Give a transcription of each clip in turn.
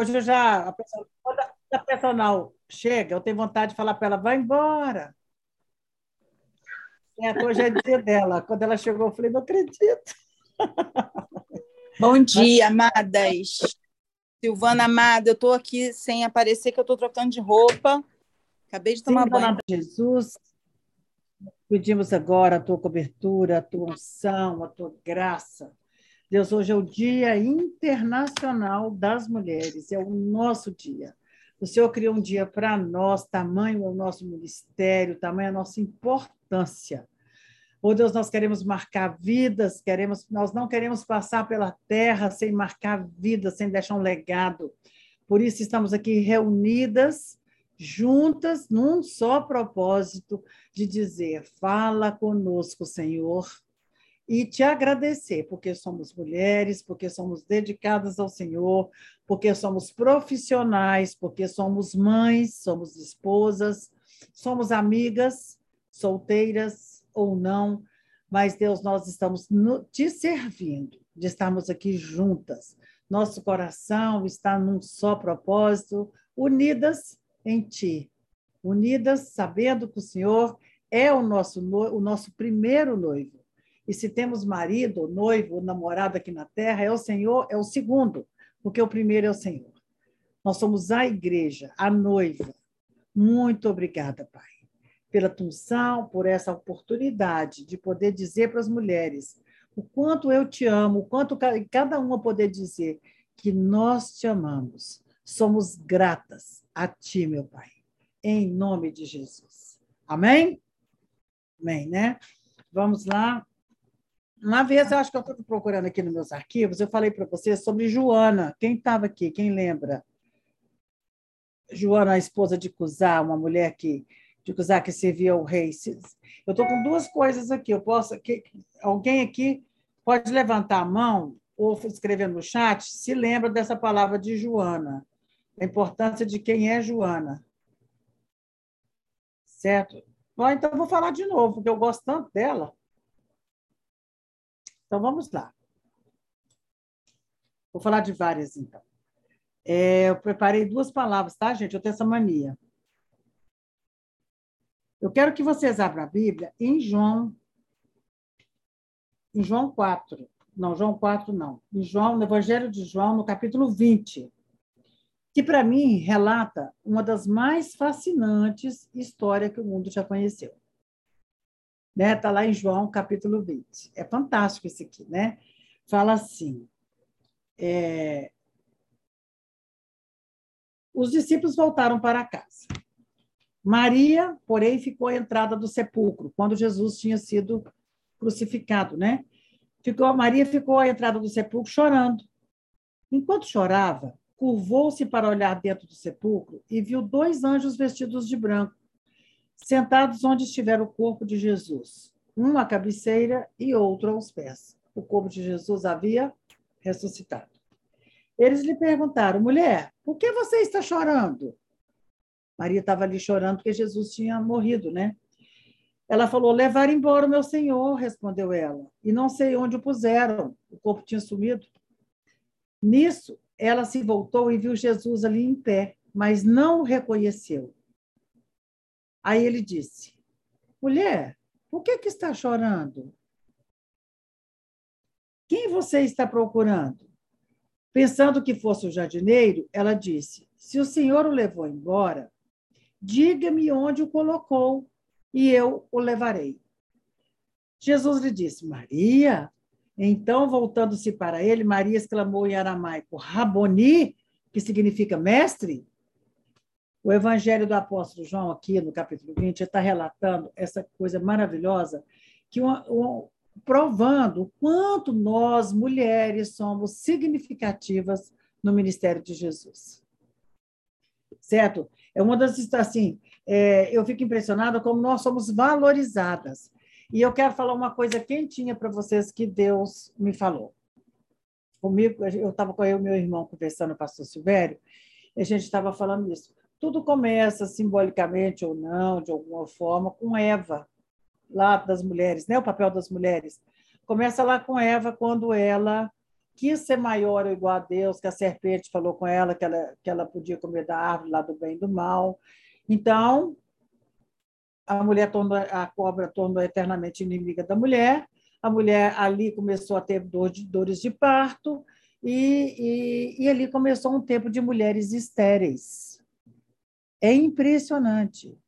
Hoje eu já. A pessoa, quando a personal chega, eu tenho vontade de falar para ela: vai embora. É, hoje é dia dela. Quando ela chegou, eu falei: não acredito. Bom dia, amadas. Silvana Amada, eu estou aqui sem aparecer, que eu estou trocando de roupa. Acabei de tomar Sim, banho. Jesus, pedimos agora a tua cobertura, a tua unção, a tua graça. Deus, hoje é o Dia Internacional das Mulheres, é o nosso dia. O Senhor criou um dia para nós, tamanho é o nosso ministério, tamanho é a nossa importância. Oh Deus, nós queremos marcar vidas, queremos, nós não queremos passar pela terra sem marcar vidas, sem deixar um legado. Por isso estamos aqui reunidas, juntas, num só propósito de dizer: fala conosco, Senhor, e te agradecer, porque somos mulheres, porque somos dedicadas ao Senhor, porque somos profissionais, porque somos mães, somos esposas, somos amigas, solteiras, ou não, mas Deus, nós estamos no, te servindo, de estarmos aqui juntas. Nosso coração está num só propósito, unidas em Ti, unidas sabendo que o Senhor é o nosso, o nosso primeiro noivo. E se temos marido, noivo, namorado aqui na terra, é o Senhor, é o segundo, porque o primeiro é o Senhor. Nós somos a igreja, a noiva. Muito obrigada, Pai pela tunção, por essa oportunidade de poder dizer para as mulheres o quanto eu te amo, o quanto cada uma poder dizer que nós te amamos. Somos gratas a ti, meu Pai, em nome de Jesus. Amém? Amém, né? Vamos lá. Uma vez, eu acho que eu estou procurando aqui nos meus arquivos, eu falei para você sobre Joana. Quem estava aqui? Quem lembra? Joana, a esposa de Cusá, uma mulher que de usar que servia ao rei. Eu estou com duas coisas aqui. Eu posso, que, alguém aqui pode levantar a mão ou escrever no chat se lembra dessa palavra de Joana, a importância de quem é Joana. Certo? Bom, então vou falar de novo, porque eu gosto tanto dela. Então vamos lá. Vou falar de várias, então. É, eu preparei duas palavras, tá, gente? Eu tenho essa mania. Eu quero que vocês abram a Bíblia em João, em João 4. Não, João 4 não. Em João, no Evangelho de João, no capítulo 20, que para mim relata uma das mais fascinantes histórias que o mundo já conheceu. Né? Tá lá em João, capítulo 20. É fantástico esse aqui, né? Fala assim: é... os discípulos voltaram para casa. Maria, porém, ficou à entrada do sepulcro, quando Jesus tinha sido crucificado, né? Ficou, Maria ficou à entrada do sepulcro chorando. Enquanto chorava, curvou-se para olhar dentro do sepulcro e viu dois anjos vestidos de branco, sentados onde estivera o corpo de Jesus, um à cabeceira e outro aos pés. O corpo de Jesus havia ressuscitado. Eles lhe perguntaram: mulher, por que você está chorando? Maria estava ali chorando porque Jesus tinha morrido, né? Ela falou: Levar embora o meu senhor, respondeu ela, e não sei onde o puseram, o corpo tinha sumido. Nisso, ela se voltou e viu Jesus ali em pé, mas não o reconheceu. Aí ele disse: Mulher, por que, que está chorando? Quem você está procurando? Pensando que fosse o jardineiro, ela disse: Se o senhor o levou embora, Diga-me onde o colocou, e eu o levarei. Jesus lhe disse, Maria. Então, voltando-se para ele, Maria exclamou em aramaico, Raboni, que significa mestre. O Evangelho do Apóstolo João, aqui no capítulo 20, está relatando essa coisa maravilhosa, que uma, uma, provando o quanto nós, mulheres, somos significativas no ministério de Jesus. Certo? É uma das assim, é, eu fico impressionada como nós somos valorizadas. E eu quero falar uma coisa quentinha para vocês que Deus me falou. Comigo, eu estava com e meu irmão conversando, o pastor Silvério, e a gente estava falando isso. Tudo começa, simbolicamente ou não, de alguma forma, com Eva, lá das mulheres, né? o papel das mulheres. Começa lá com Eva, quando ela quis ser maior ou igual a Deus, que a serpente falou com ela que ela, que ela podia comer da árvore lá do bem e do mal. Então, a mulher tornou, a cobra tornou eternamente inimiga da mulher, a mulher ali começou a ter dor de, dores de parto, e, e, e ali começou um tempo de mulheres estéreis. É impressionante.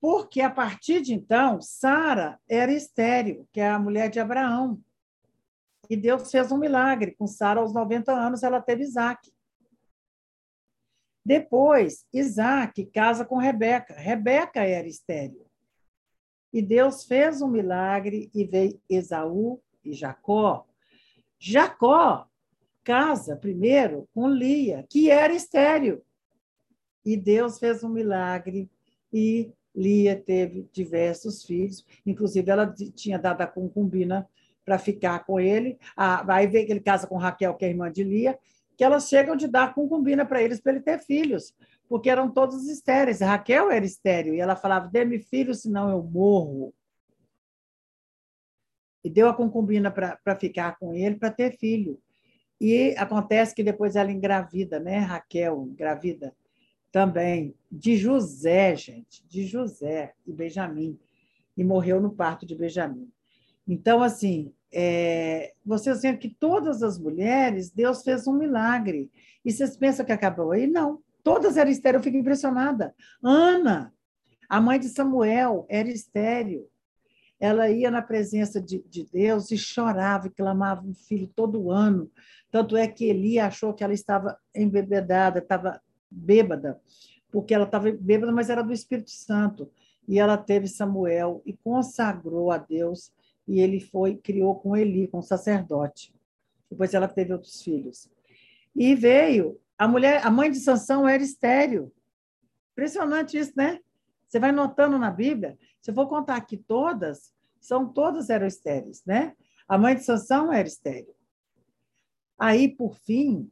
Porque a partir de então, Sara era estéril, que é a mulher de Abraão. E Deus fez um milagre. Com Sara, aos 90 anos, ela teve Isaac. Depois, Isaac casa com Rebeca. Rebeca era estéril. E Deus fez um milagre e veio Esaú e Jacó. Jacó casa primeiro com Lia, que era estéril. E Deus fez um milagre e Lia teve diversos filhos, inclusive ela tinha dado a concubina para ficar com ele. Aí vem que ele casa com Raquel, que é irmã de Lia, que elas chegam de dar concubina para eles para ele ter filhos, porque eram todos estéreis. Raquel era estéril e ela falava: "Dê-me filho, senão eu morro". E deu a concubina para ficar com ele para ter filho. E acontece que depois ela engravida, né? Raquel engravida também de José, gente, de José e Benjamim, e morreu no parto de Benjamim. Então, assim, é, vocês veem que todas as mulheres, Deus fez um milagre. E vocês pensam que acabou aí? Não. Todas eram estéreis, eu fico impressionada. Ana, a mãe de Samuel, era estéreo. Ela ia na presença de, de Deus e chorava e clamava um filho todo ano. Tanto é que Eli achou que ela estava embebedada, estava bêbada, porque ela estava bêbada, mas era do Espírito Santo. E ela teve Samuel e consagrou a Deus, e ele foi criou com Eli, com o sacerdote. Depois ela teve outros filhos. E veio a mulher, a mãe de Sansão era estéreo. Impressionante isso, né? Você vai notando na Bíblia, se eu for contar aqui todas, são todas eram estéreis, né? A mãe de Sansão era estéreo. Aí, por fim,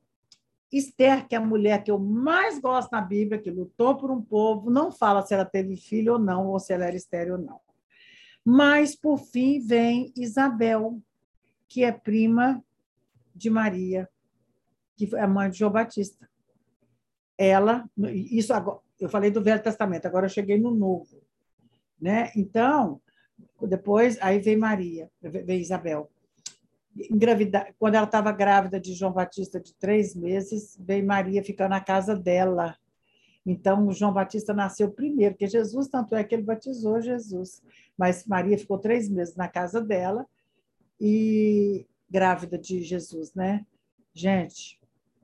Esther, que é a mulher que eu mais gosto na Bíblia, que lutou por um povo, não fala se ela teve filho ou não, ou se ela era estéreo ou não. Mas, por fim, vem Isabel, que é prima de Maria, que é mãe de João Batista. Ela, isso agora, eu falei do Velho Testamento, agora eu cheguei no Novo. Né? Então, depois, aí vem Maria, vem Isabel engravidar, quando ela estava grávida de João Batista de três meses, veio Maria ficar na casa dela. Então, João Batista nasceu primeiro, que Jesus, tanto é que ele batizou Jesus. Mas Maria ficou três meses na casa dela e grávida de Jesus, né? Gente,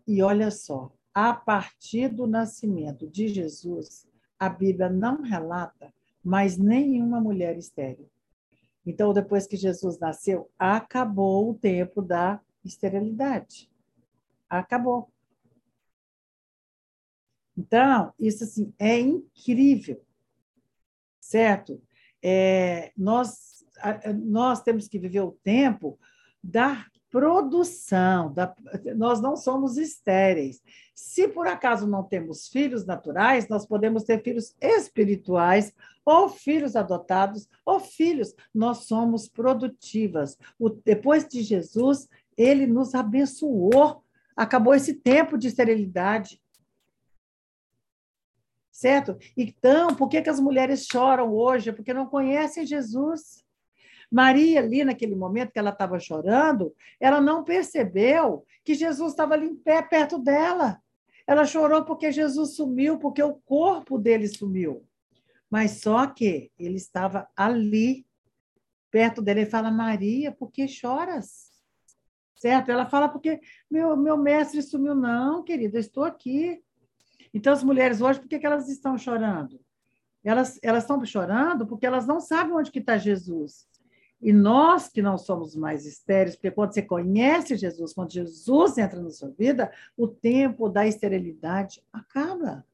e olha só, a partir do nascimento de Jesus, a Bíblia não relata mais nenhuma mulher estéril. Então, depois que Jesus nasceu, acabou o tempo da esterilidade. Acabou. Então, isso assim, é incrível, certo? É, nós, nós temos que viver o tempo da produção, da, nós não somos estéreis. Se por acaso não temos filhos naturais, nós podemos ter filhos espirituais, ou filhos adotados, ou filhos. Nós somos produtivas. O, depois de Jesus, ele nos abençoou. Acabou esse tempo de esterilidade. Certo? Então, por que, que as mulheres choram hoje? Porque não conhecem Jesus. Maria, ali naquele momento que ela estava chorando, ela não percebeu que Jesus estava ali em pé perto dela. Ela chorou porque Jesus sumiu, porque o corpo dele sumiu. Mas só que ele estava ali, perto dele. Ele fala, Maria, por que choras? Certo? Ela fala, porque meu, meu mestre sumiu. Não, querida, estou aqui. Então, as mulheres hoje, por que, que elas estão chorando? Elas, elas estão chorando porque elas não sabem onde que está Jesus. E nós que não somos mais estéreis, porque quando você conhece Jesus, quando Jesus entra na sua vida, o tempo da esterilidade acaba.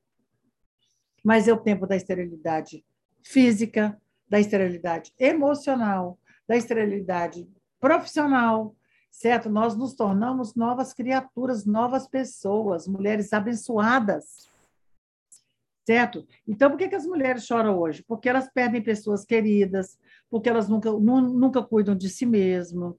Mas é o tempo da esterilidade física, da esterilidade emocional, da esterilidade profissional, certo? Nós nos tornamos novas criaturas, novas pessoas, mulheres abençoadas certo? Então, por que, que as mulheres choram hoje? Porque elas perdem pessoas queridas, porque elas nunca, nunca cuidam de si mesmas,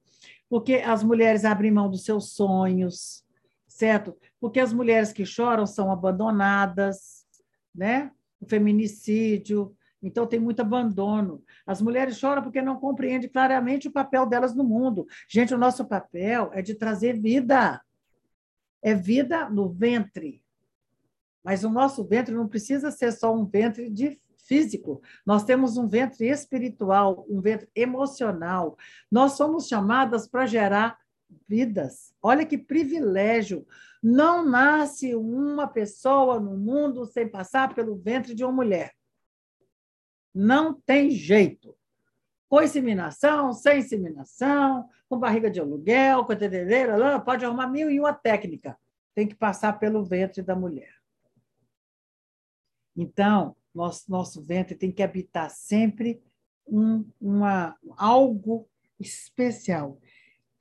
porque as mulheres abrem mão dos seus sonhos, certo? Porque as mulheres que choram são abandonadas, né? O feminicídio, então tem muito abandono. As mulheres choram porque não compreendem claramente o papel delas no mundo. Gente, o nosso papel é de trazer vida. É vida no ventre. Mas o nosso ventre não precisa ser só um ventre de físico. Nós temos um ventre espiritual, um ventre emocional. Nós somos chamadas para gerar vidas. Olha que privilégio. Não nasce uma pessoa no mundo sem passar pelo ventre de uma mulher. Não tem jeito. Com inseminação, sem inseminação, com barriga de aluguel, com tetedeira, pode arrumar mil e uma técnica. Tem que passar pelo ventre da mulher. Então, nosso, nosso ventre tem que habitar sempre um, uma, algo especial.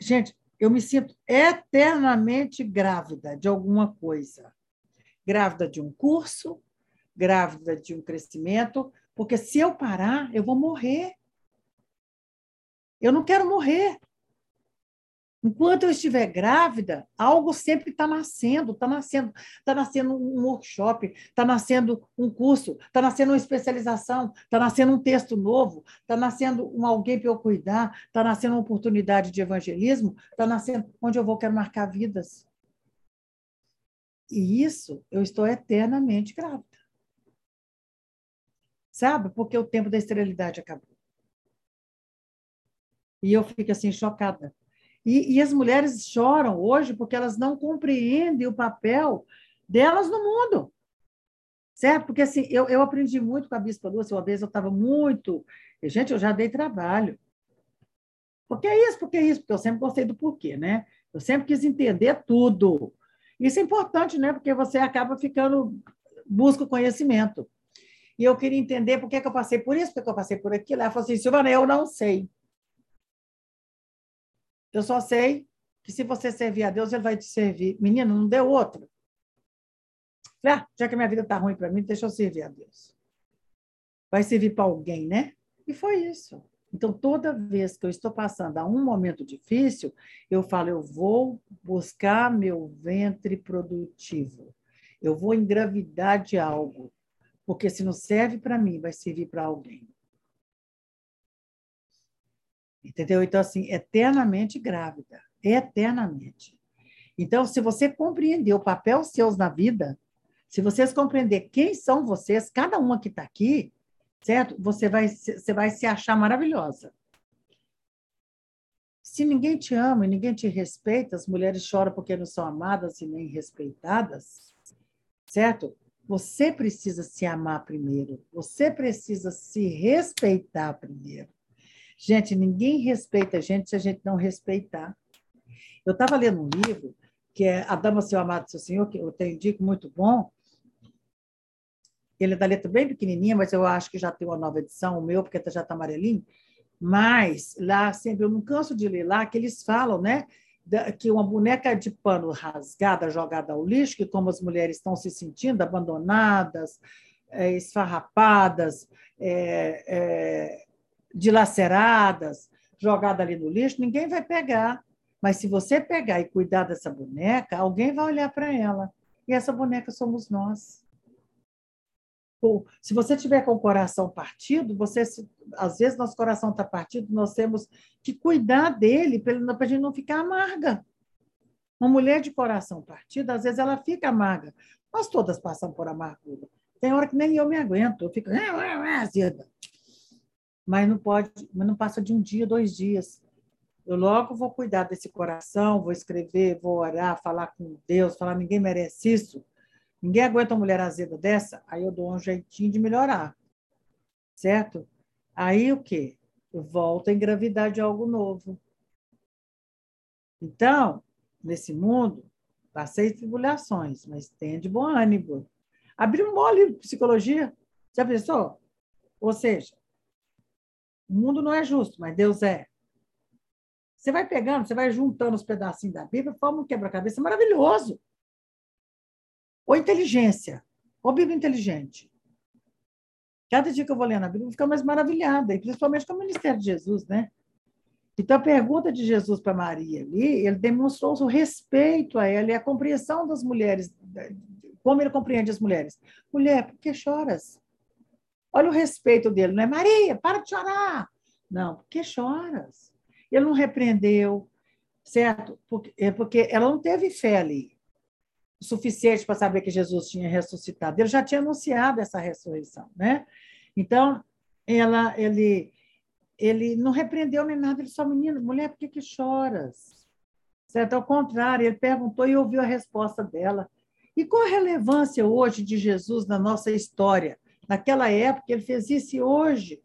Gente, eu me sinto eternamente grávida de alguma coisa. Grávida de um curso, grávida de um crescimento, porque se eu parar, eu vou morrer. Eu não quero morrer. Enquanto eu estiver grávida, algo sempre está nascendo, está nascendo, está nascendo um workshop, está nascendo um curso, está nascendo uma especialização, está nascendo um texto novo, está nascendo um alguém para eu cuidar, está nascendo uma oportunidade de evangelismo, está nascendo onde eu vou quero marcar vidas. E isso eu estou eternamente grávida. Sabe? Porque o tempo da esterilidade acabou. E eu fico assim chocada e, e as mulheres choram hoje porque elas não compreendem o papel delas no mundo. Certo? Porque assim, eu, eu aprendi muito com a Bispa Lúcia, uma vez eu estava muito. Gente, eu já dei trabalho. Por que isso? Por que isso? Porque eu sempre gostei do porquê, né? Eu sempre quis entender tudo. Isso é importante, né? Porque você acaba ficando, busca o conhecimento. E eu queria entender por que, que eu passei por isso, por que eu passei por aquilo. Ela falou assim, Silvana, eu não sei. Eu só sei que se você servir a Deus, ele vai te servir. Menino, não deu outra. Ah, já que minha vida está ruim para mim, deixa eu servir a Deus. Vai servir para alguém, né? E foi isso. Então, toda vez que eu estou passando a um momento difícil, eu falo, eu vou buscar meu ventre produtivo. Eu vou engravidar de algo. Porque se não serve para mim, vai servir para alguém. Entendeu? Então, assim, eternamente grávida. Eternamente. Então, se você compreender o papel seus na vida, se vocês compreender quem são vocês, cada uma que está aqui, certo? Você vai, você vai se achar maravilhosa. Se ninguém te ama e ninguém te respeita, as mulheres choram porque não são amadas e nem respeitadas, certo? Você precisa se amar primeiro, você precisa se respeitar primeiro. Gente, ninguém respeita a gente se a gente não respeitar. Eu estava lendo um livro, que é A Dama, Seu Amado, Seu Senhor, que eu tenho dico muito bom. Ele é da letra bem pequenininha, mas eu acho que já tem uma nova edição, o meu, porque já está amarelinho. Mas lá, sempre, eu não canso de ler lá, que eles falam, né? que uma boneca de pano rasgada, jogada ao lixo, que como as mulheres estão se sentindo abandonadas, é, esfarrapadas, é, é, dilaceradas, jogada ali no lixo, ninguém vai pegar. Mas se você pegar e cuidar dessa boneca, alguém vai olhar para ela. E essa boneca somos nós. se você tiver com o coração partido, você às vezes nosso coração está partido, nós temos que cuidar dele para a gente não ficar amarga. Uma mulher de coração partido, às vezes ela fica amarga. Nós todas passamos por amargura. Tem hora que nem eu me aguento, eu fico azeda mas não pode, mas não passa de um dia, dois dias. Eu logo vou cuidar desse coração, vou escrever, vou orar, falar com Deus, falar ninguém merece isso. Ninguém aguenta uma mulher azeda dessa, aí eu dou um jeitinho de melhorar. Certo? Aí o quê? Eu volto a engravidar de algo novo. Então, nesse mundo, passei tribulações, mas tenha de bom ânimo. Abri um mole psicologia. Já pensou? Ou seja, o mundo não é justo, mas Deus é. Você vai pegando, você vai juntando os pedacinhos da Bíblia, forma um quebra-cabeça maravilhoso. Ou inteligência, ou Bíblia inteligente. Cada dia que eu vou lendo a Bíblia, eu fico mais maravilhada, e principalmente com o ministério de Jesus, né? Então, a pergunta de Jesus para Maria ali, ele demonstrou o respeito a ela e a compreensão das mulheres, como ele compreende as mulheres. Mulher, por que choras? Olha o respeito dele, não é Maria, para de chorar. Não, por que choras? Ele não repreendeu, certo? Porque, é porque ela não teve fé ali o suficiente para saber que Jesus tinha ressuscitado. Ele já tinha anunciado essa ressurreição, né? Então, ela, ele, ele não repreendeu nem nada, ele só, menino, mulher, por que, que choras? Certo? Ao contrário, ele perguntou e ouviu a resposta dela. E qual a relevância hoje de Jesus na nossa história? Naquela época, ele fez isso e hoje.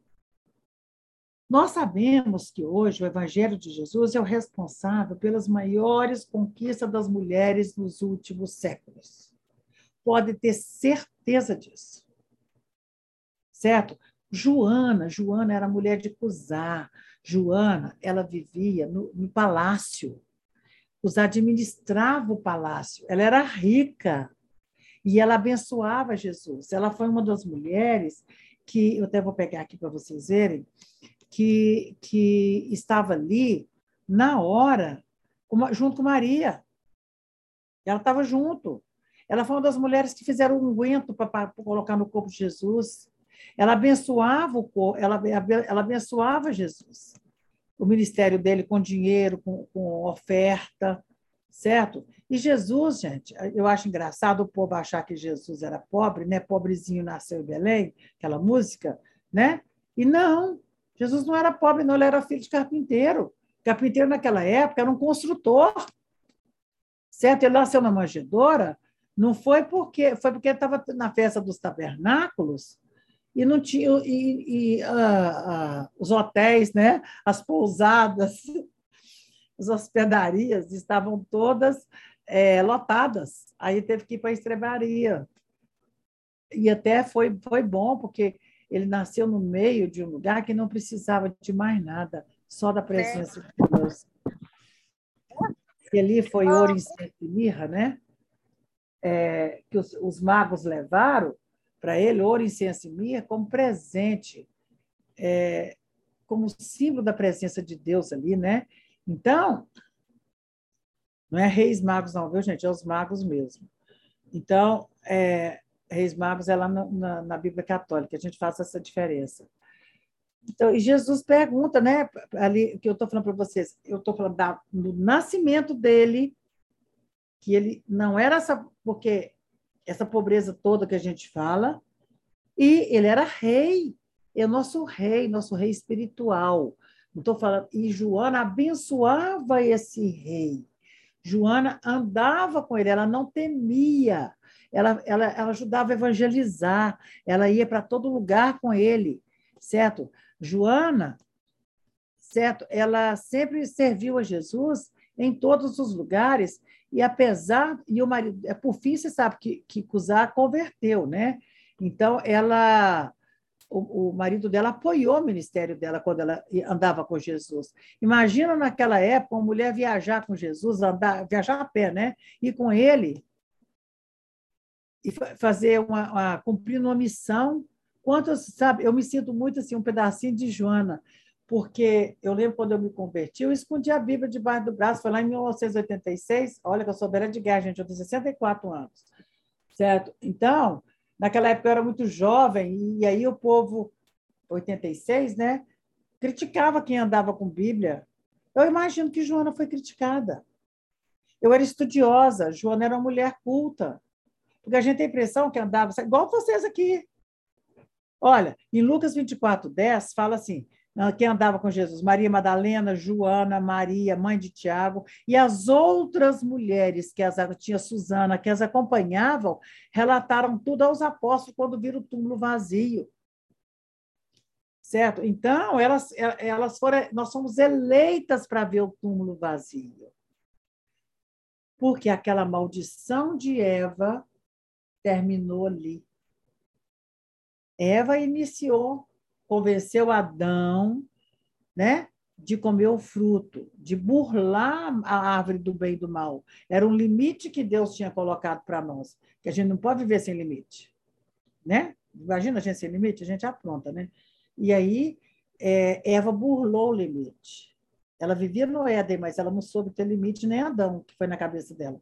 Nós sabemos que hoje o Evangelho de Jesus é o responsável pelas maiores conquistas das mulheres nos últimos séculos. Pode ter certeza disso. Certo? Joana, Joana era mulher de Cusá. Joana, ela vivia no, no palácio. Cusá administrava o palácio. Ela era rica e ela abençoava Jesus. Ela foi uma das mulheres que, eu até vou pegar aqui para vocês verem, que, que estava ali na hora, junto com Maria. Ela estava junto. Ela foi uma das mulheres que fizeram um unguento para colocar no corpo de Jesus. Ela abençoava o ela, ela abençoava Jesus. O ministério dele com dinheiro, com, com oferta, certo? E Jesus, gente, eu acho engraçado o povo achar que Jesus era pobre, né? Pobrezinho nasceu em Belém, aquela música, né? E não, Jesus não era pobre, não, ele era filho de carpinteiro. Carpinteiro, naquela época, era um construtor. Certo? Ele nasceu na manjedoura, não foi porque foi porque estava na festa dos tabernáculos e não tinha e, e uh, uh, os hotéis, né? As pousadas, as hospedarias estavam todas é, lotadas. Aí teve que ir para a estrebaria. E até foi, foi bom, porque ele nasceu no meio de um lugar que não precisava de mais nada, só da presença é. de Deus. E ali foi ouro, incenso e mirra, né? É, que os, os, magos levaram para ele, ouro, incenso e mirra, como presente, é, como símbolo da presença de Deus ali, né? Então, não é reis magos não, viu, gente? É os magos mesmo. Então, é, Reis Magos é lá na, na, na, Bíblia Católica, a gente faz essa diferença. Então, e Jesus pergunta, né, ali, que eu estou falando para vocês, eu estou falando do nascimento dele, que ele não era essa, porque essa pobreza toda que a gente fala, e ele era rei, é nosso rei, nosso rei espiritual. Não estou falando, e Joana abençoava esse rei. Joana andava com ele, ela não temia ela, ela, ela ajudava a evangelizar, ela ia para todo lugar com ele, certo? Joana, certo? Ela sempre serviu a Jesus em todos os lugares, e apesar, e o marido, é, por fim, você sabe que, que Cusá converteu, né? Então, ela, o, o, marido dela apoiou o ministério dela quando ela andava com Jesus. Imagina naquela época uma mulher viajar com Jesus, andar, viajar a pé, né? E com ele, e fazer uma, uma cumprindo uma missão. Quanto, sabe, eu me sinto muito assim, um pedacinho de Joana, porque eu lembro quando eu me converti, eu escondi a Bíblia debaixo do braço, foi lá em 1986, olha que eu sou velha de guerra, gente, eu tenho 64 anos, certo? Então, naquela época eu era muito jovem, e aí o povo, 86, né, criticava quem andava com Bíblia. Eu imagino que Joana foi criticada. Eu era estudiosa, Joana era uma mulher culta, porque a gente tem a impressão que andava, igual vocês aqui. Olha, em Lucas 24, 10, fala assim: quem andava com Jesus? Maria Madalena, Joana, Maria, mãe de Tiago, e as outras mulheres que as tinha Susana, que as acompanhavam, relataram tudo aos apóstolos quando viram o túmulo vazio. Certo? Então, elas, elas foram, nós somos eleitas para ver o túmulo vazio. Porque aquela maldição de Eva terminou ali. Eva iniciou, convenceu Adão, né, de comer o fruto, de burlar a árvore do bem e do mal. Era um limite que Deus tinha colocado para nós, que a gente não pode viver sem limite, né? Imagina a gente sem limite, a gente apronta, né? E aí é, Eva burlou o limite. Ela vivia no Éden, mas ela não soube ter limite nem Adão, que foi na cabeça dela.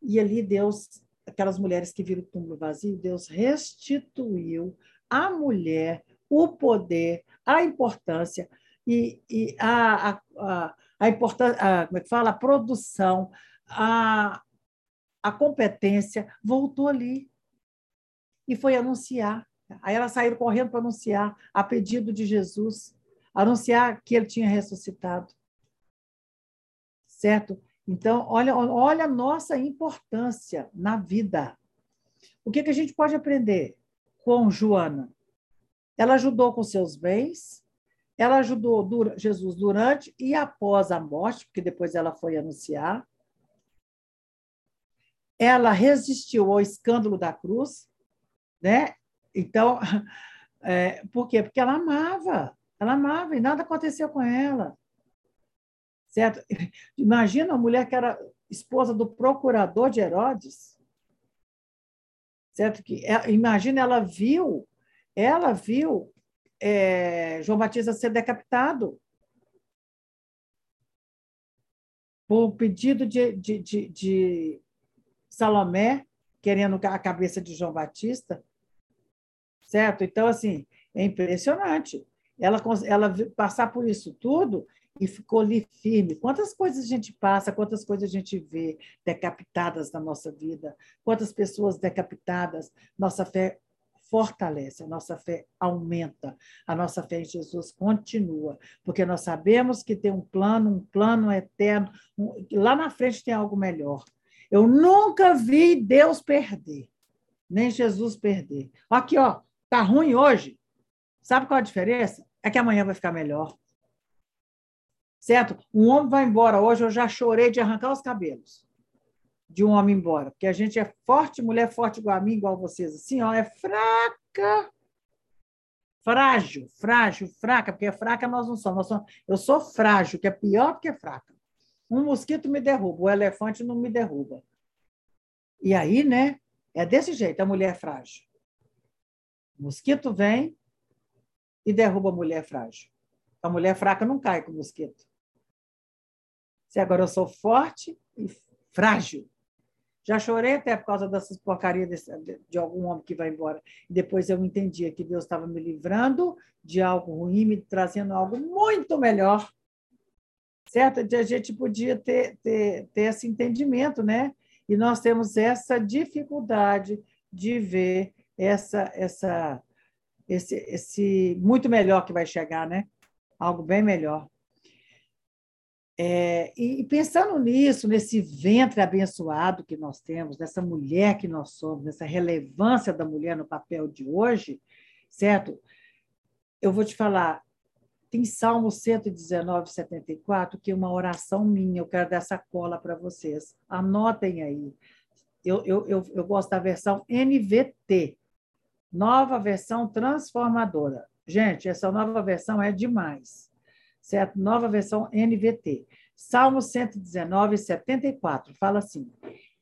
E ali Deus, aquelas mulheres que viram o túmulo vazio, Deus restituiu à mulher o poder, a importância e, e a, a, a, a importância, como é que fala? A produção, a, a competência voltou ali e foi anunciar. Aí elas saíram correndo para anunciar, a pedido de Jesus, anunciar que ele tinha ressuscitado certo? Então, olha, olha a nossa importância na vida. O que, que a gente pode aprender com Joana? Ela ajudou com seus bens, ela ajudou Jesus durante e após a morte, porque depois ela foi anunciar. Ela resistiu ao escândalo da cruz, né? Então, é, por quê? Porque ela amava, ela amava e nada aconteceu com ela certo? Imagina a mulher que era esposa do procurador de Herodes, certo? Que é, imagina ela viu, ela viu é, João Batista ser decapitado por pedido de, de, de, de Salomé, querendo a cabeça de João Batista, certo? Então, assim, é impressionante. Ela, ela passar por isso tudo e ficou ali firme. Quantas coisas a gente passa, quantas coisas a gente vê decapitadas na nossa vida, quantas pessoas decapitadas, nossa fé fortalece, a nossa fé aumenta, a nossa fé em Jesus continua, porque nós sabemos que tem um plano, um plano eterno, um, lá na frente tem algo melhor. Eu nunca vi Deus perder, nem Jesus perder. Aqui, ó, tá ruim hoje. Sabe qual a diferença? É que amanhã vai ficar melhor certo? Um homem vai embora hoje, eu já chorei de arrancar os cabelos de um homem embora, porque a gente é forte, mulher forte igual a mim, igual a vocês, assim, ó, é fraca, frágil, frágil, fraca, porque fraca nós não somos, nós somos, eu sou frágil, que é pior do que fraca. Um mosquito me derruba, o elefante não me derruba. E aí, né, é desse jeito, a mulher frágil. O mosquito vem e derruba a mulher frágil. A mulher fraca não cai com o mosquito. Se agora eu sou forte e frágil. Já chorei até por causa dessas porcarias de, de algum homem que vai embora. Depois eu entendia que Deus estava me livrando de algo ruim, me trazendo algo muito melhor. Certo? A gente podia ter, ter, ter esse entendimento, né? E nós temos essa dificuldade de ver essa, essa, esse, esse muito melhor que vai chegar, né? Algo bem melhor. É, e pensando nisso, nesse ventre abençoado que nós temos, nessa mulher que nós somos, nessa relevância da mulher no papel de hoje, certo? Eu vou te falar, tem Salmo 119, 74, que é uma oração minha, eu quero dar essa cola para vocês. Anotem aí. Eu, eu, eu, eu gosto da versão NVT, nova versão transformadora. Gente, essa nova versão é demais certo? Nova versão NVT. Salmo 119, 74, fala assim: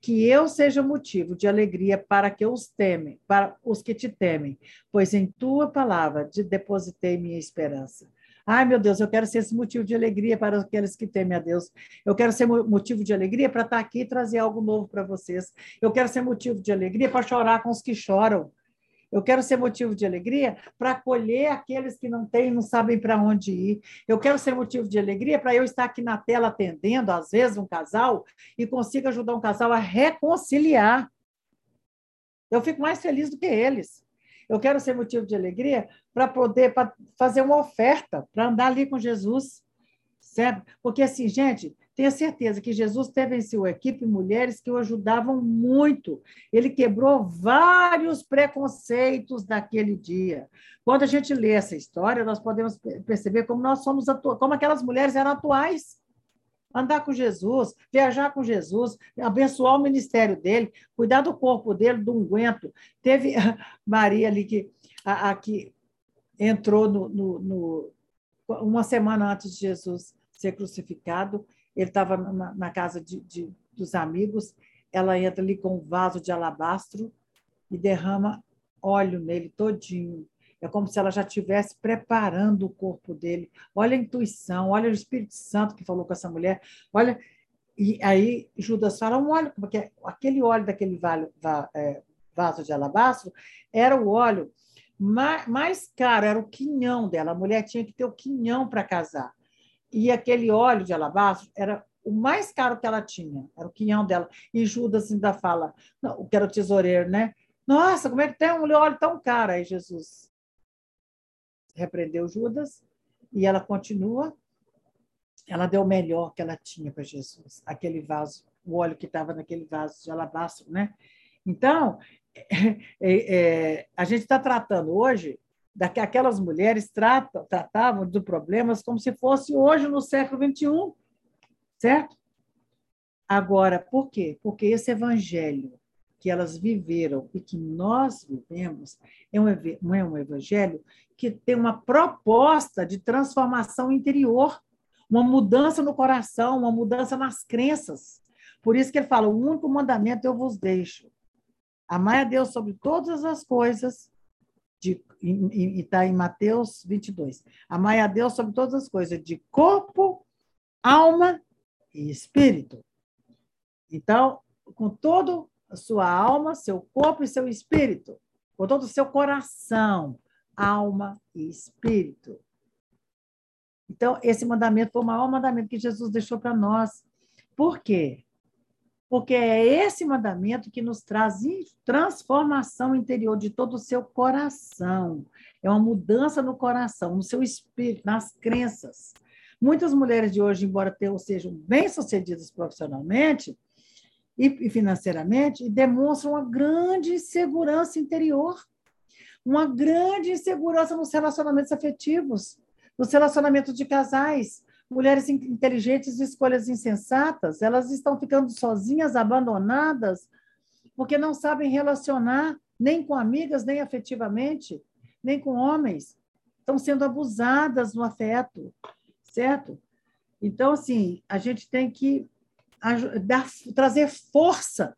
que eu seja motivo de alegria para que os temem, para os que te temem, pois em tua palavra depositei minha esperança. Ai, meu Deus, eu quero ser esse motivo de alegria para aqueles que temem a Deus. Eu quero ser motivo de alegria para estar aqui e trazer algo novo para vocês. Eu quero ser motivo de alegria para chorar com os que choram. Eu quero ser motivo de alegria para acolher aqueles que não têm, não sabem para onde ir. Eu quero ser motivo de alegria para eu estar aqui na tela atendendo, às vezes, um casal e consiga ajudar um casal a reconciliar. Eu fico mais feliz do que eles. Eu quero ser motivo de alegria para poder pra fazer uma oferta, para andar ali com Jesus. Certo? Porque, assim, gente, tenha certeza que Jesus teve em sua equipe mulheres que o ajudavam muito. Ele quebrou vários preconceitos daquele dia. Quando a gente lê essa história, nós podemos perceber como nós somos como aquelas mulheres eram atuais. Andar com Jesus, viajar com Jesus, abençoar o ministério dele, cuidar do corpo dele, do unguento. Teve Maria ali que, a, a que entrou no, no, no, uma semana antes de Jesus ser crucificado ele estava na, na, casa de, de, dos amigos, ela entra ali com um vaso de alabastro e derrama óleo nele todinho. É como se ela já estivesse preparando o corpo dele. Olha a intuição, olha o Espírito Santo que falou com essa mulher. Olha, e aí Judas fala um óleo, porque aquele óleo daquele é, vaso de alabastro era o óleo mais, mais caro, era o quinhão dela. A mulher tinha que ter o quinhão para casar. E aquele óleo de alabastro era o mais caro que ela tinha, era o quinhão dela. E Judas ainda fala, não, que era o tesoureiro, né? Nossa, como é que tem um óleo tão caro? Aí Jesus repreendeu Judas e ela continua. Ela deu o melhor que ela tinha para Jesus, aquele vaso, o óleo que estava naquele vaso de alabastro, né? Então, é, é, a gente está tratando hoje daquelas mulheres tratavam de problemas como se fosse hoje no século XXI, certo? Agora, por quê? Porque esse evangelho que elas viveram e que nós vivemos é um, é um evangelho que tem uma proposta de transformação interior, uma mudança no coração, uma mudança nas crenças. Por isso que ele fala: o único mandamento eu vos deixo. Amai a Deus sobre todas as coisas, e está em Mateus 22. Amai a Deus sobre todas as coisas, de corpo, alma e espírito. Então, com todo a sua alma, seu corpo e seu espírito, com todo o seu coração, alma e espírito. Então, esse mandamento foi o maior mandamento que Jesus deixou para nós. Por quê? Porque é esse mandamento que nos traz transformação interior de todo o seu coração. É uma mudança no coração, no seu espírito, nas crenças. Muitas mulheres de hoje, embora sejam bem-sucedidas profissionalmente, e financeiramente demonstram uma grande insegurança interior, uma grande insegurança nos relacionamentos afetivos, nos relacionamentos de casais. Mulheres inteligentes de escolhas insensatas, elas estão ficando sozinhas, abandonadas, porque não sabem relacionar nem com amigas, nem afetivamente, nem com homens. Estão sendo abusadas no afeto, certo? Então, assim, a gente tem que dar, trazer força.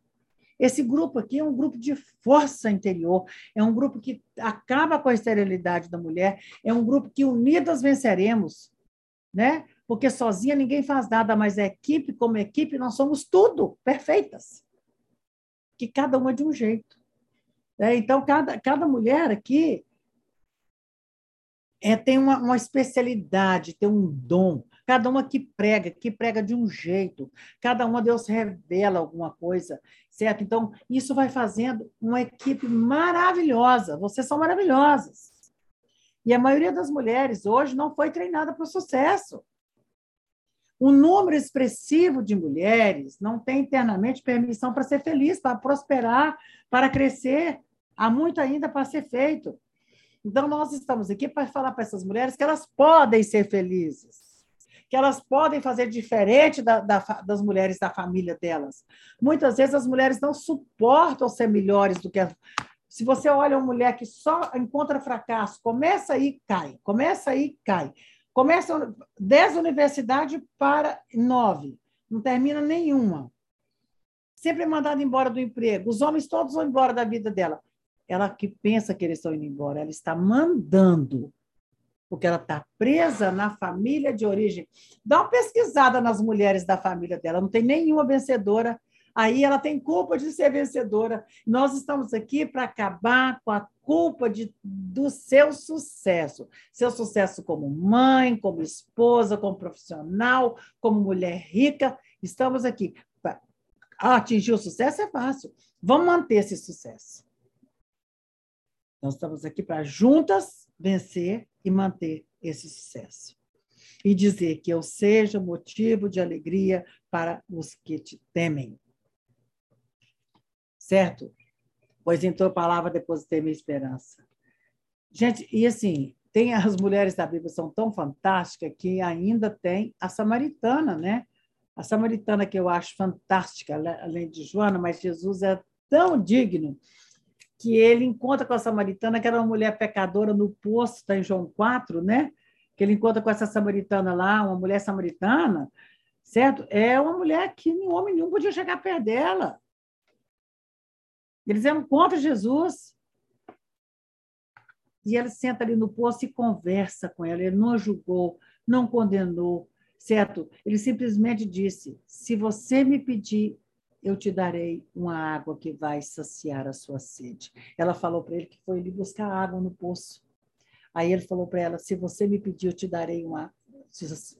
Esse grupo aqui é um grupo de força interior, é um grupo que acaba com a esterilidade da mulher, é um grupo que unidas venceremos, né? Porque sozinha ninguém faz nada, mas a equipe, como equipe, nós somos tudo, perfeitas. Que cada uma é de um jeito. É, então, cada, cada mulher aqui é, tem uma, uma especialidade, tem um dom. Cada uma que prega, que prega de um jeito. Cada uma Deus revela alguma coisa, certo? Então, isso vai fazendo uma equipe maravilhosa. Vocês são maravilhosas. E a maioria das mulheres hoje não foi treinada para o sucesso. Um número expressivo de mulheres não tem internamente permissão para ser feliz, para prosperar, para crescer. Há muito ainda para ser feito. Então, nós estamos aqui para falar para essas mulheres que elas podem ser felizes que elas podem fazer diferente da, da, das mulheres da família delas. Muitas vezes as mulheres não suportam ser melhores do que as. Se você olha uma mulher que só encontra fracasso, começa aí cai, começa aí cai. Começa 10 universidades para nove, não termina nenhuma. Sempre é mandada embora do emprego. Os homens todos vão embora da vida dela. Ela que pensa que eles estão indo embora, ela está mandando porque ela está presa na família de origem. Dá uma pesquisada nas mulheres da família dela, não tem nenhuma vencedora. Aí ela tem culpa de ser vencedora. Nós estamos aqui para acabar com a culpa de, do seu sucesso. Seu sucesso como mãe, como esposa, como profissional, como mulher rica. Estamos aqui. Para atingir o sucesso é fácil. Vamos manter esse sucesso. Nós estamos aqui para juntas vencer e manter esse sucesso. E dizer que eu seja motivo de alegria para os que te temem. Certo? Pois em tua palavra depositei minha esperança. Gente, e assim, tem as mulheres da Bíblia são tão fantásticas que ainda tem a samaritana, né? A samaritana que eu acho fantástica, além de Joana, mas Jesus é tão digno que ele encontra com a samaritana, que era uma mulher pecadora no poço, está em João 4, né? Que ele encontra com essa samaritana lá, uma mulher samaritana, certo? É uma mulher que nenhum homem nenhum podia chegar perto dela. Eles eram contra Jesus. e ele senta ali no poço e conversa com ela. Ele não julgou, não condenou, certo? Ele simplesmente disse: se você me pedir, eu te darei uma água que vai saciar a sua sede. Ela falou para ele que foi ele buscar água no poço. Aí ele falou para ela: se você me pedir, eu te darei uma,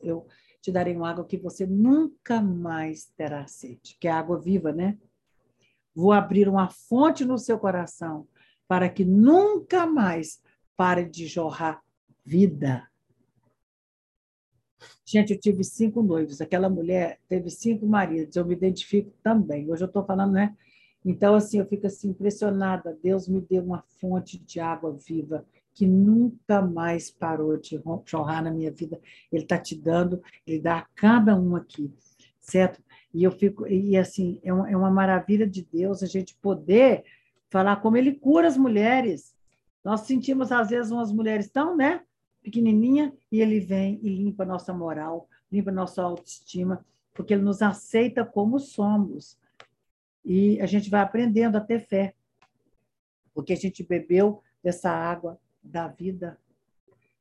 eu te darei uma água que você nunca mais terá sede, que é água viva, né? Vou abrir uma fonte no seu coração para que nunca mais pare de jorrar vida. Gente, eu tive cinco noivos. Aquela mulher teve cinco maridos. Eu me identifico também. Hoje eu estou falando, né? Então, assim, eu fico assim impressionada. Deus me deu uma fonte de água viva que nunca mais parou de jorrar na minha vida. Ele está te dando, ele dá a cada um aqui, certo? E eu fico, e assim, é uma, é uma maravilha de Deus a gente poder falar como ele cura as mulheres. Nós sentimos, às vezes, umas mulheres tão, né, pequenininha, e ele vem e limpa a nossa moral, limpa a nossa autoestima, porque ele nos aceita como somos. E a gente vai aprendendo a ter fé, porque a gente bebeu dessa água da vida.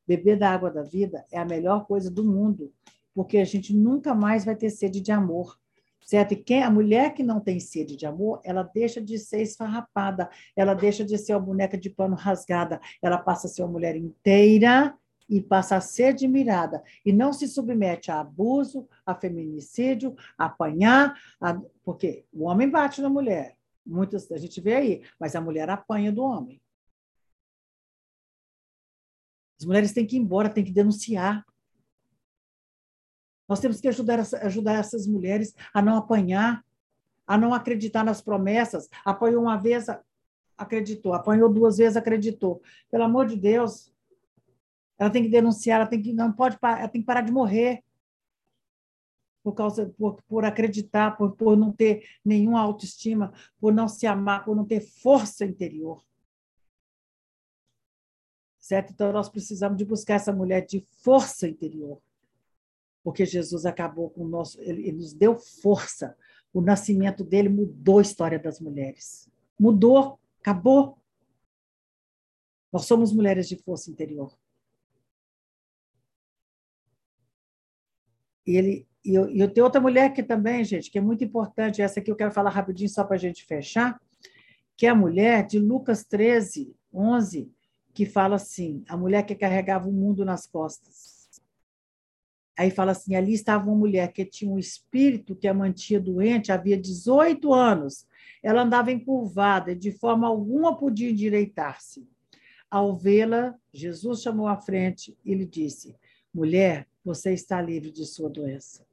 Beber da água da vida é a melhor coisa do mundo, porque a gente nunca mais vai ter sede de amor certo? E quem, a mulher que não tem sede de amor, ela deixa de ser esfarrapada, ela deixa de ser uma boneca de pano rasgada, ela passa a ser uma mulher inteira e passa a ser admirada e não se submete a abuso, a feminicídio, a apanhar, a... porque o homem bate na mulher, muitas a gente vê aí, mas a mulher apanha do homem. As mulheres têm que ir embora, têm que denunciar. Nós temos que ajudar, ajudar essas mulheres a não apanhar, a não acreditar nas promessas. Apanhou uma vez, acreditou. Apanhou duas vezes, acreditou. Pelo amor de Deus, ela tem que denunciar, ela tem que não pode, ela tem que parar de morrer por causa por, por acreditar, por, por não ter nenhuma autoestima, por não se amar, por não ter força interior. Certo? Então nós precisamos de buscar essa mulher de força interior porque Jesus acabou com o nosso, ele, ele nos deu força. O nascimento dele mudou a história das mulheres. Mudou, acabou. Nós somos mulheres de força interior. E ele e eu, eu tenho outra mulher aqui também, gente, que é muito importante, essa aqui eu quero falar rapidinho só para a gente fechar, que é a mulher de Lucas 13, 11, que fala assim: a mulher que carregava o mundo nas costas. Aí fala assim: ali estava uma mulher que tinha um espírito que a mantinha doente havia 18 anos. Ela andava encurvada e de forma alguma podia endireitar-se. Ao vê-la, Jesus chamou à frente e lhe disse: Mulher, você está livre de sua doença.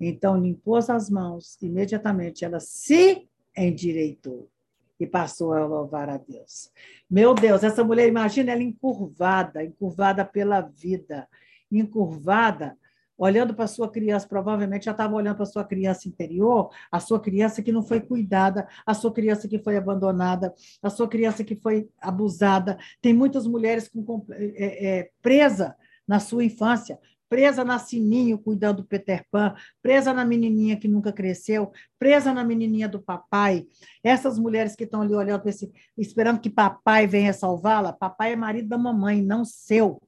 Então limpou as mãos, imediatamente ela se endireitou e passou a louvar a Deus. Meu Deus, essa mulher, imagina ela encurvada, encurvada pela vida, encurvada olhando para sua criança, provavelmente já estava olhando para sua criança interior, a sua criança que não foi cuidada, a sua criança que foi abandonada, a sua criança que foi abusada. Tem muitas mulheres com, é, é, presa na sua infância, presa na Sininho cuidando do Peter Pan, presa na menininha que nunca cresceu, presa na menininha do papai. Essas mulheres que estão ali olhando, esse, esperando que papai venha salvá-la, papai é marido da mamãe, não seu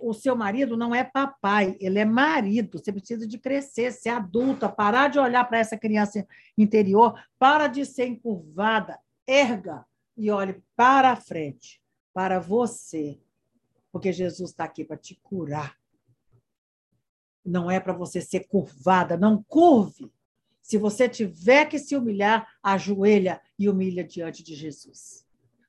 o seu marido não é papai, ele é marido. Você precisa de crescer, ser adulta, parar de olhar para essa criança interior, para de ser encurvada, erga e olhe para a frente, para você, porque Jesus está aqui para te curar. Não é para você ser curvada, não curve. Se você tiver que se humilhar, ajoelha e humilha diante de Jesus.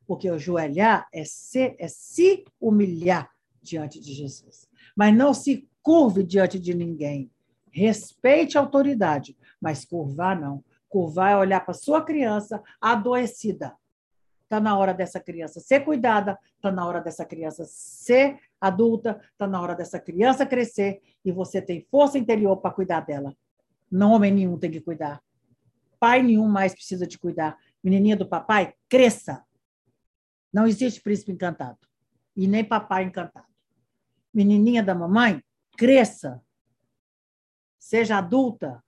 Porque ajoelhar é, ser, é se humilhar diante de Jesus. Mas não se curve diante de ninguém. Respeite a autoridade, mas curvar não. Curvar é olhar para sua criança adoecida. Está na hora dessa criança ser cuidada, está na hora dessa criança ser adulta, está na hora dessa criança crescer e você tem força interior para cuidar dela. Não homem nenhum tem que cuidar. Pai nenhum mais precisa de cuidar. Menininha do papai, cresça. Não existe príncipe encantado e nem papai encantado menininha da mamãe, cresça, seja adulta,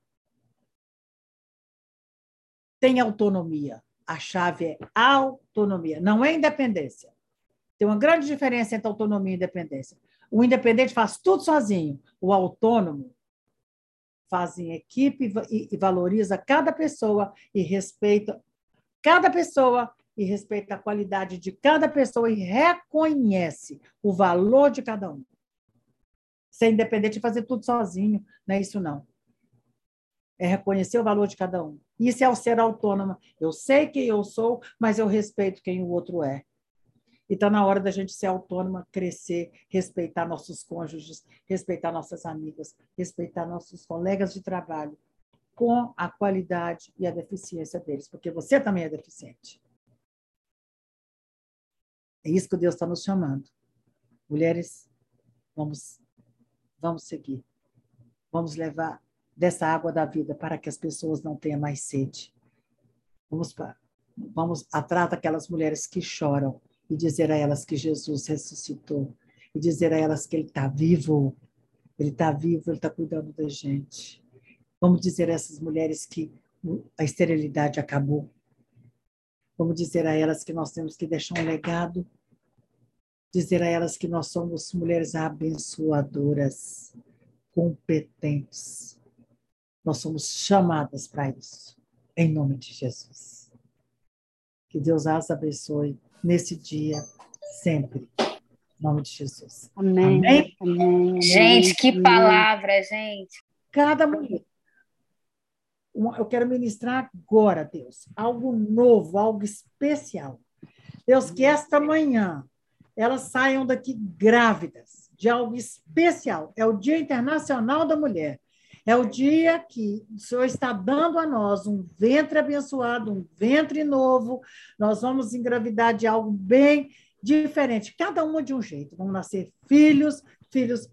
tenha autonomia. A chave é autonomia, não é independência. Tem uma grande diferença entre autonomia e independência. O independente faz tudo sozinho. O autônomo faz em equipe e, valoriza cada pessoa e respeita cada pessoa e respeita a qualidade de cada pessoa e reconhece o valor de cada um. Ser independente e fazer tudo sozinho, não é isso não. É reconhecer o valor de cada um. Isso é o ser autônoma. Eu sei quem eu sou, mas eu respeito quem o outro é. E está na hora da gente ser autônoma, crescer, respeitar nossos cônjuges, respeitar nossas amigas, respeitar nossos colegas de trabalho, com a qualidade e a deficiência deles, porque você também é deficiente. É isso que Deus está nos chamando. Mulheres, vamos, vamos seguir. Vamos levar dessa água da vida para que as pessoas não tenham mais sede. Vamos, vamos atrás daquelas mulheres que choram, e dizer a elas que Jesus ressuscitou, e dizer a elas que Ele está vivo, Ele está vivo, Ele está cuidando da gente. Vamos dizer a essas mulheres que a esterilidade acabou. Vamos dizer a elas que nós temos que deixar um legado. Dizer a elas que nós somos mulheres abençoadoras, competentes. Nós somos chamadas para isso. Em nome de Jesus. Que Deus as abençoe nesse dia, sempre. Em nome de Jesus. Amém. Amém? Amém. Gente, que palavra, gente. Cada mulher. Eu quero ministrar agora, Deus, algo novo, algo especial. Deus, que esta manhã elas saiam daqui grávidas de algo especial. É o Dia Internacional da Mulher. É o dia que o Senhor está dando a nós um ventre abençoado, um ventre novo. Nós vamos engravidar de algo bem diferente, cada uma de um jeito. Vão nascer filhos, filhos,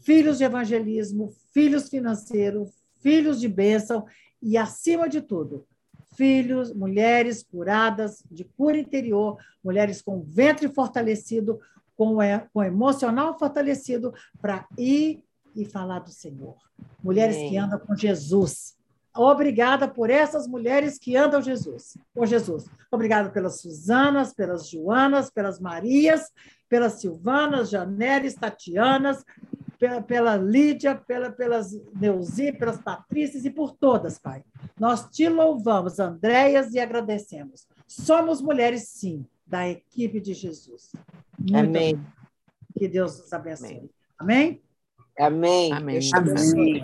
filhos de evangelismo, filhos financeiros, filhos de bênção e, acima de tudo, filhos, mulheres curadas de cura interior, mulheres com ventre fortalecido, com, com emocional fortalecido, para ir e falar do Senhor. Mulheres Amém. que andam com Jesus. Obrigada por essas mulheres que andam Jesus, com Jesus. Obrigada pelas Suzanas, pelas Joanas, pelas Marias, pelas Silvanas, Janeres, Tatianas, pela, pela Lídia, pela, pelas Neuzi, pelas Patrícias e por todas, Pai. Nós te louvamos, Andréias, e agradecemos. Somos mulheres, sim, da equipe de Jesus. Muito Amém. Que Deus nos abençoe. Amém? Amém. Amém. Amém.